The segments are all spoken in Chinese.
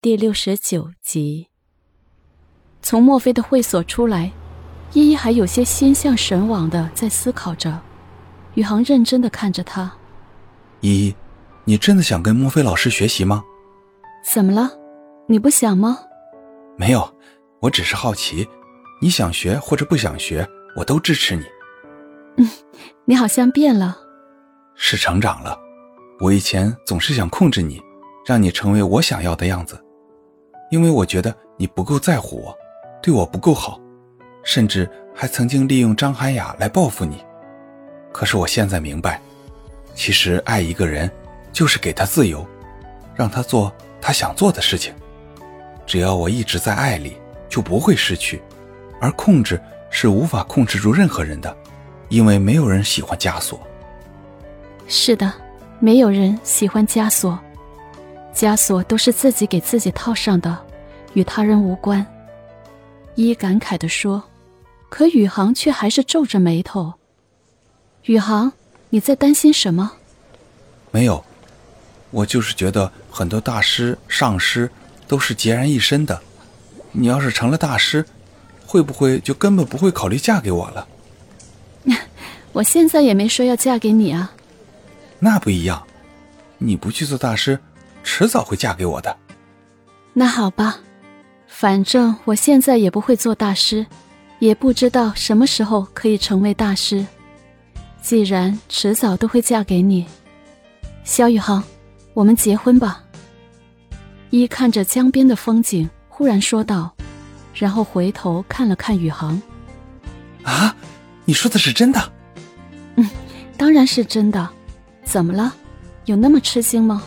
第六十九集。从墨菲的会所出来，依依还有些心向神往的在思考着。宇航认真的看着他：“依依，你真的想跟墨菲老师学习吗？怎么了？你不想吗？没有，我只是好奇。你想学或者不想学，我都支持你。嗯，你好像变了。是成长了。我以前总是想控制你，让你成为我想要的样子。”因为我觉得你不够在乎我，对我不够好，甚至还曾经利用张涵雅来报复你。可是我现在明白，其实爱一个人就是给他自由，让他做他想做的事情。只要我一直在爱里，就不会失去。而控制是无法控制住任何人的，因为没有人喜欢枷锁。是的，没有人喜欢枷锁。枷锁都是自己给自己套上的，与他人无关。一感慨地说，可宇航却还是皱着眉头。宇航，你在担心什么？没有，我就是觉得很多大师、上师都是孑然一身的。你要是成了大师，会不会就根本不会考虑嫁给我了？我现在也没说要嫁给你啊。那不一样，你不去做大师。迟早会嫁给我的。那好吧，反正我现在也不会做大师，也不知道什么时候可以成为大师。既然迟早都会嫁给你，萧宇航，我们结婚吧。一看着江边的风景，忽然说道，然后回头看了看宇航。啊，你说的是真的？嗯，当然是真的。怎么了？有那么吃惊吗？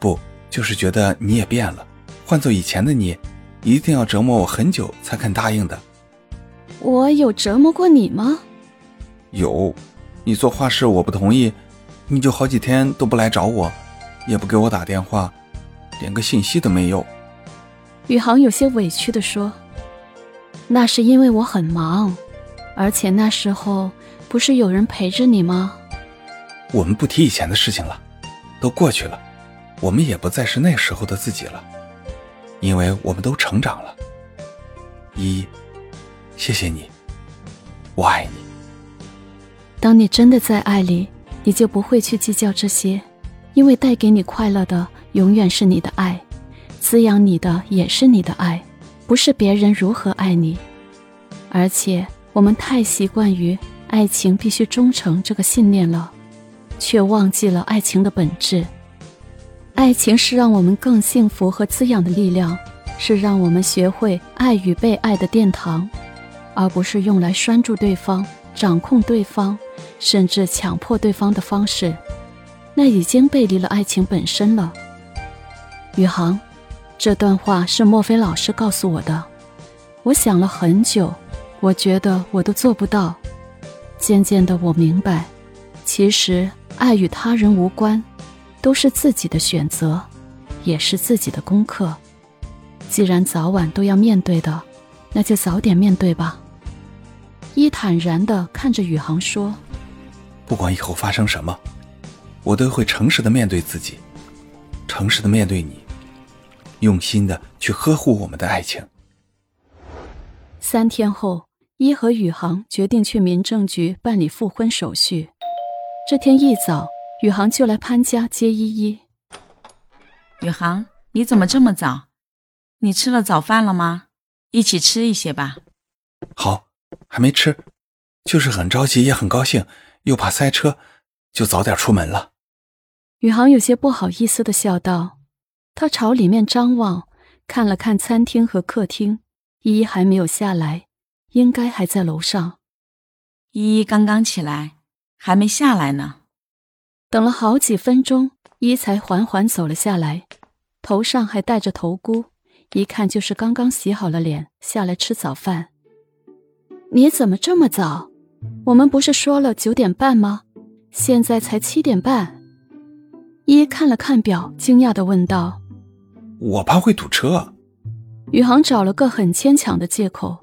不，就是觉得你也变了。换做以前的你，一定要折磨我很久才肯答应的。我有折磨过你吗？有，你做画室我不同意，你就好几天都不来找我，也不给我打电话，连个信息都没有。宇航有些委屈地说：“那是因为我很忙，而且那时候不是有人陪着你吗？”我们不提以前的事情了，都过去了。我们也不再是那时候的自己了，因为我们都成长了。依依，谢谢你，我爱你。当你真的在爱里，你就不会去计较这些，因为带给你快乐的永远是你的爱，滋养你的也是你的爱，不是别人如何爱你。而且我们太习惯于爱情必须忠诚这个信念了，却忘记了爱情的本质。爱情是让我们更幸福和滋养的力量，是让我们学会爱与被爱的殿堂，而不是用来拴住对方、掌控对方，甚至强迫对方的方式。那已经背离了爱情本身了。宇航，这段话是墨菲老师告诉我的。我想了很久，我觉得我都做不到。渐渐的，我明白，其实爱与他人无关。都是自己的选择，也是自己的功课。既然早晚都要面对的，那就早点面对吧。一坦然的看着宇航说：“不管以后发生什么，我都会诚实的面对自己，诚实的面对你，用心的去呵护我们的爱情。”三天后，一和宇航决定去民政局办理复婚手续。这天一早。宇航就来潘家接依依。宇航，你怎么这么早？你吃了早饭了吗？一起吃一些吧。好，还没吃，就是很着急，也很高兴，又怕塞车，就早点出门了。宇航有些不好意思的笑道。他朝里面张望，看了看餐厅和客厅，依依还没有下来，应该还在楼上。依依刚刚起来，还没下来呢。等了好几分钟，一才缓缓走了下来，头上还戴着头箍，一看就是刚刚洗好了脸下来吃早饭。你怎么这么早？我们不是说了九点半吗？现在才七点半。一看了看表，惊讶的问道：“我怕会堵车。”宇航找了个很牵强的借口。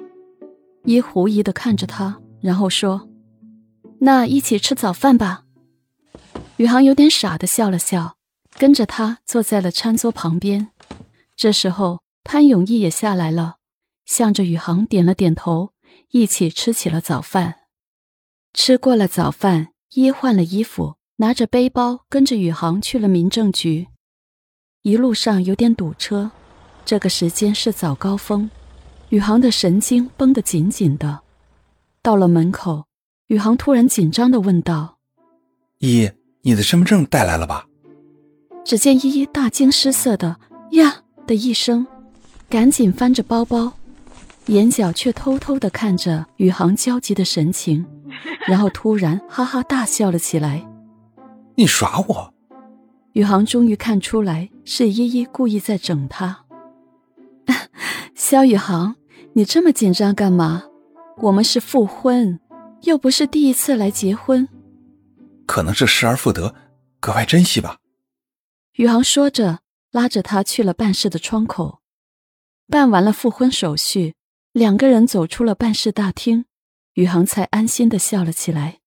一狐疑的看着他，然后说：“那一起吃早饭吧。”宇航有点傻的笑了笑，跟着他坐在了餐桌旁边。这时候，潘永义也下来了，向着宇航点了点头，一起吃起了早饭。吃过了早饭，一换了衣服，拿着背包跟着宇航去了民政局。一路上有点堵车，这个时间是早高峰，宇航的神经绷得紧紧的。到了门口，宇航突然紧张的问道：“一，你的身份证带来了吧？”只见依依大惊失色的“呀”的一声，赶紧翻着包包，眼角却偷偷的看着宇航焦急的神情，然后突然哈哈大笑了起来。“你耍我！”宇航终于看出来是依依故意在整他。肖宇航，你这么紧张干嘛？我们是复婚，又不是第一次来结婚。可能是失而复得，格外珍惜吧。宇航说着，拉着他去了办事的窗口。办完了复婚手续，两个人走出了办事大厅，宇航才安心的笑了起来。